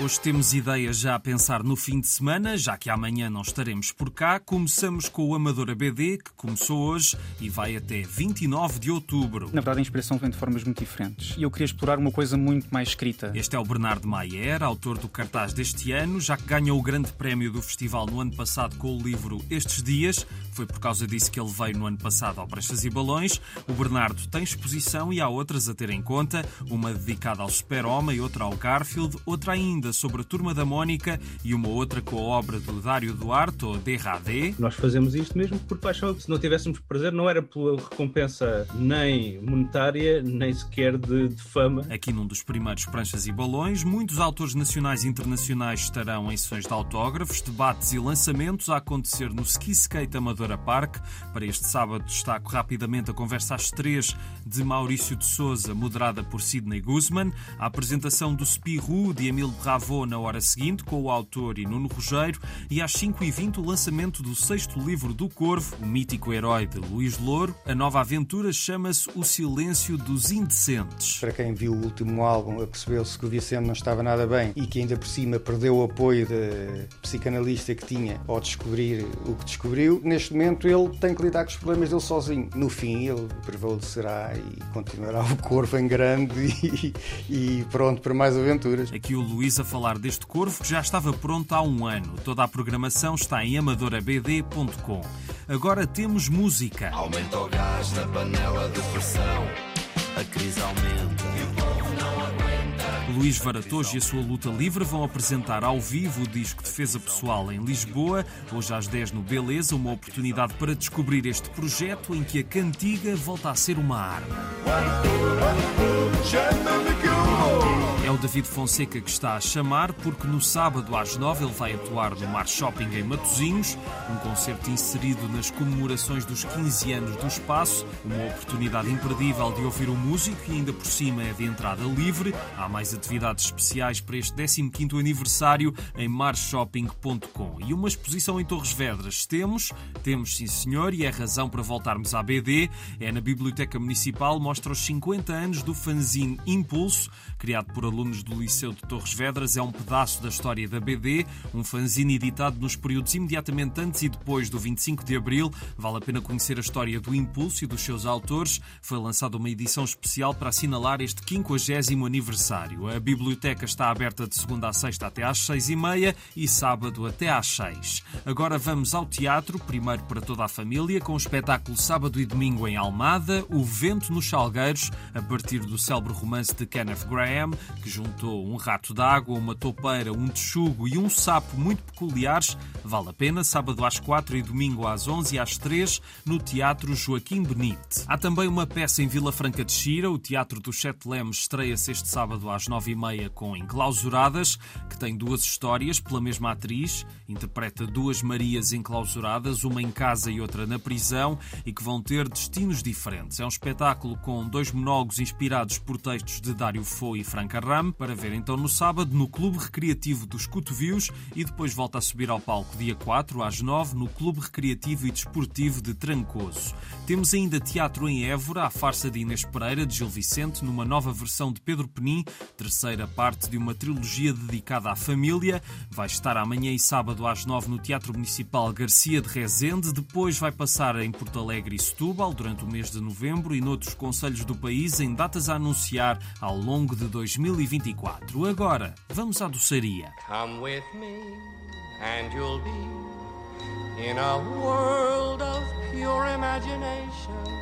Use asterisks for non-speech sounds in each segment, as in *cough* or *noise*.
Hoje temos ideias já a pensar no fim de semana, já que amanhã não estaremos por cá. Começamos com o Amador ABD, que começou hoje e vai até 29 de outubro. Na verdade, a inspiração vem de formas muito diferentes. E eu queria explorar uma coisa muito mais escrita. Este é o Bernardo Maier, autor do cartaz deste ano, já que ganhou o grande prémio do festival no ano passado com o livro Estes Dias. Foi por causa disso que ele veio no ano passado ao Brechas e Balões. O Bernardo tem exposição e há outras a ter em conta, uma dedicada ao Super-Homem, outra ao Garfield, outra ainda sobre a Turma da Mónica e uma outra com a obra do Dário Duarte, ou DRAD. Nós fazemos isto mesmo por paixão. Se não tivéssemos prazer, não era pela recompensa nem monetária, nem sequer de, de fama. Aqui num dos primeiros pranchas e balões, muitos autores nacionais e internacionais estarão em sessões de autógrafos, debates e lançamentos a acontecer no Ski Skate Amadora Park. Para este sábado destaco rapidamente a conversa às três de Maurício de Souza, moderada por Sidney Guzman, a apresentação do Spirou de Emile Bravo na hora seguinte, com o autor e Nuno Rogério, e às 5h20 o lançamento do sexto livro do Corvo, o mítico herói de Luís Louro. A nova aventura chama-se O Silêncio dos Indecentes. Para quem viu o último álbum, percebeu-se que o Vicente não estava nada bem e que ainda por cima perdeu o apoio da psicanalista que tinha ao descobrir o que descobriu. Neste momento ele tem que lidar com os problemas dele sozinho. No fim ele prevalecerá e continuará o Corvo em grande *laughs* e, e pronto para mais aventuras. Aqui o Luís falar deste corvo que já estava pronto há um ano. Toda a programação está em amadorabd.com. Agora temos música. Aumenta o gás na panela de pressão. A crise aumenta. E o povo não aguenta. Luís Varatojo e a sua luta livre vão apresentar ao vivo o disco Defesa Pessoal em Lisboa, hoje às 10 no Beleza, uma oportunidade para descobrir este projeto em que a cantiga volta a ser uma arma. É o David Fonseca que está a chamar, porque no sábado às 9 ele vai atuar no Mar Shopping em Matosinhos, um concerto inserido nas comemorações dos 15 anos do espaço, uma oportunidade imperdível de ouvir o músico e ainda por cima é de entrada livre. Há mais atividades especiais para este 15º aniversário em marshopping.com. E uma exposição em Torres Vedras temos, temos sim senhor, e é razão para voltarmos à BD, é na Biblioteca Municipal, mostra os 50 anos do fanzine Impulso, criado por alunos do Liceu de Torres Vedras, é um pedaço da história da BD, um fanzine editado nos períodos imediatamente antes e depois do 25 de Abril. Vale a pena conhecer a história do Impulso e dos seus autores. Foi lançada uma edição especial para assinalar este 50 aniversário. A biblioteca está aberta de segunda a sexta até às seis e meia e sábado até às seis. Agora vamos ao teatro, primeiro para toda a família, com o espetáculo sábado e domingo em Almada, O Vento nos Salgueiros, a partir do célebre romance de Kenneth Graham, que juntou um rato d'água, uma toupeira, um texugo e um sapo muito peculiares. Vale a pena, sábado às quatro e domingo às onze e às três, no Teatro Joaquim Benite. Há também uma peça em Vila Franca de Xira, o Teatro dos Sete Lemos estreia-se este sábado às nove e meia com Enclausuradas, que tem duas histórias pela mesma atriz, interpreta duas Marias enclausuradas, uma em casa e outra na prisão, e que vão ter destinos diferentes. É um espetáculo com dois monólogos inspirados por textos de Dário Fo e Franca Para ver então no sábado no Clube Recreativo dos Cotovios e depois volta a subir ao palco dia 4 às 9 no Clube Recreativo e Desportivo de Trancoso. Temos ainda teatro em Évora, a farsa de Inês Pereira, de Gil Vicente, numa nova versão de Pedro Penin, terceira parte de uma trilogia dedicada à família. Vai estar amanhã e sábado às 9 no Teatro Municipal Garcia de Rezende, depois vai passar em Porto Alegre e Setúbal durante o mês de novembro e noutros conselhos do país em datas a anunciar ao longo de 2024. Agora, vamos à doçaria. Come with me and you'll be in a world of.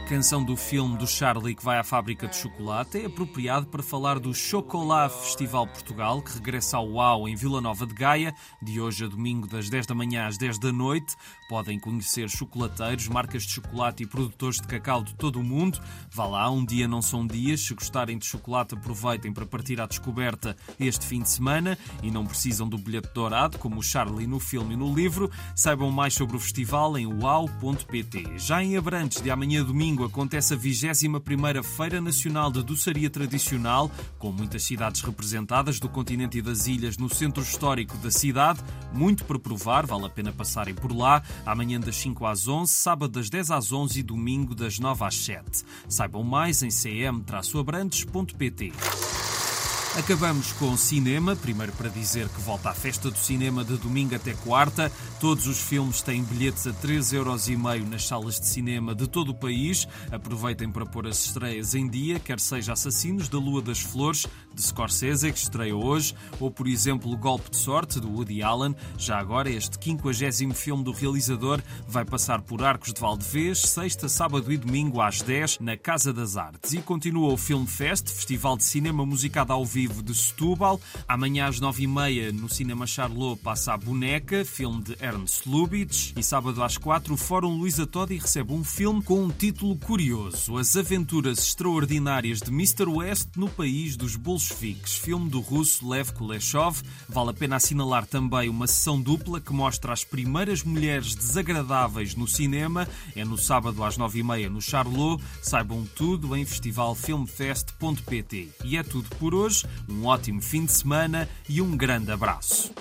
Canção do filme do Charlie que vai à fábrica de chocolate é apropriado para falar do Chocolat Festival Portugal, que regressa ao UAU em Vila Nova de Gaia, de hoje a domingo, das 10 da manhã às 10 da noite. Podem conhecer chocolateiros, marcas de chocolate e produtores de cacau de todo o mundo. Vá lá, um dia não são dias. Se gostarem de chocolate, aproveitem para partir à descoberta este fim de semana e não precisam do bilhete dourado, como o Charlie no filme e no livro. Saibam mais sobre o festival em uau.pt. Já em Abrantes, de amanhã domingo, acontece a 21ª Feira Nacional de Doçaria Tradicional, com muitas cidades representadas do continente e das ilhas no centro histórico da cidade. Muito para provar, vale a pena passarem por lá. Amanhã das 5 às 11, sábado das 10 às 11 e domingo das 9 às 7. Saibam mais em cm-abrantes.pt. Acabamos com cinema, primeiro para dizer que volta à festa do cinema de domingo até quarta. Todos os filmes têm bilhetes a 3,5€ nas salas de cinema de todo o país. Aproveitem para pôr as estreias em dia, quer seja Assassinos da Lua das Flores, de Scorsese, que estreia hoje, ou por exemplo Golpe de Sorte, do Woody Allen. Já agora, este 50 filme do realizador vai passar por Arcos de Valdevez, sexta, sábado e domingo às 10 na Casa das Artes. E continua o Film Fest, festival de cinema musicado ao vivo vivo de Setúbal. Amanhã às nove e meia no Cinema Charlot passa a Boneca, filme de Ernst Lubitsch. E sábado às quatro o Fórum Luísa Todi recebe um filme com um título curioso: As Aventuras Extraordinárias de Mr. West no País dos Bolcheviques. Filme do russo Lev Kuleshov. Vale a pena assinalar também uma sessão dupla que mostra as primeiras mulheres desagradáveis no cinema. É no sábado às nove e meia no Charlot. Saibam tudo em festivalfilmfest.pt. E é tudo por hoje. Um ótimo fim de semana e um grande abraço.